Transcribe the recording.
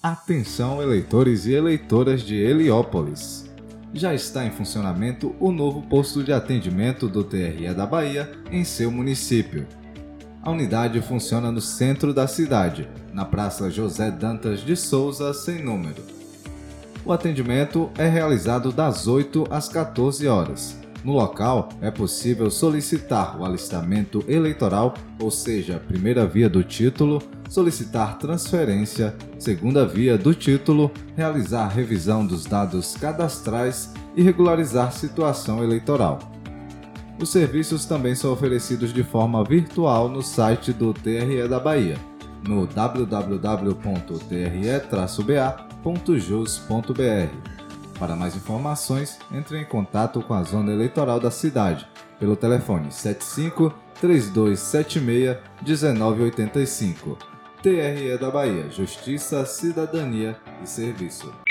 Atenção, eleitores e eleitoras de Heliópolis! Já está em funcionamento o novo posto de atendimento do TRE da Bahia em seu município. A unidade funciona no centro da cidade, na Praça José Dantas de Souza, sem número. O atendimento é realizado das 8 às 14 horas no local, é possível solicitar o alistamento eleitoral, ou seja, primeira via do título, solicitar transferência, segunda via do título, realizar revisão dos dados cadastrais e regularizar situação eleitoral. Os serviços também são oferecidos de forma virtual no site do TRE da Bahia, no www.tre-ba.jus.br para mais informações, entre em contato com a Zona Eleitoral da cidade pelo telefone 75 3276 1985. TRE da Bahia Justiça, Cidadania e Serviço.